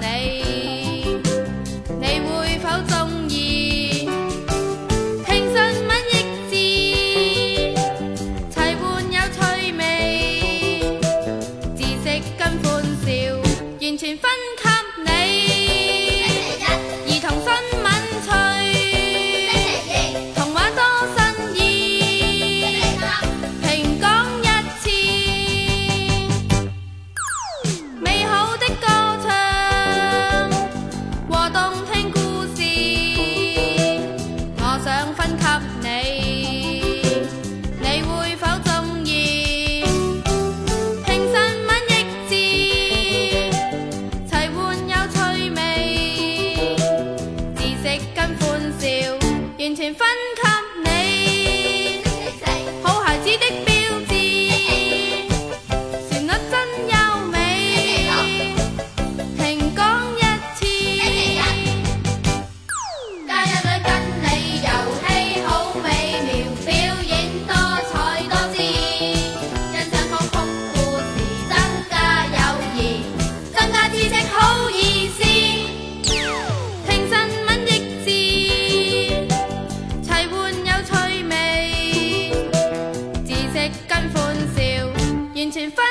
你，你会否中意？听信吻亦字，齐换有趣味，知识跟欢笑，完全分给你。跟。完全分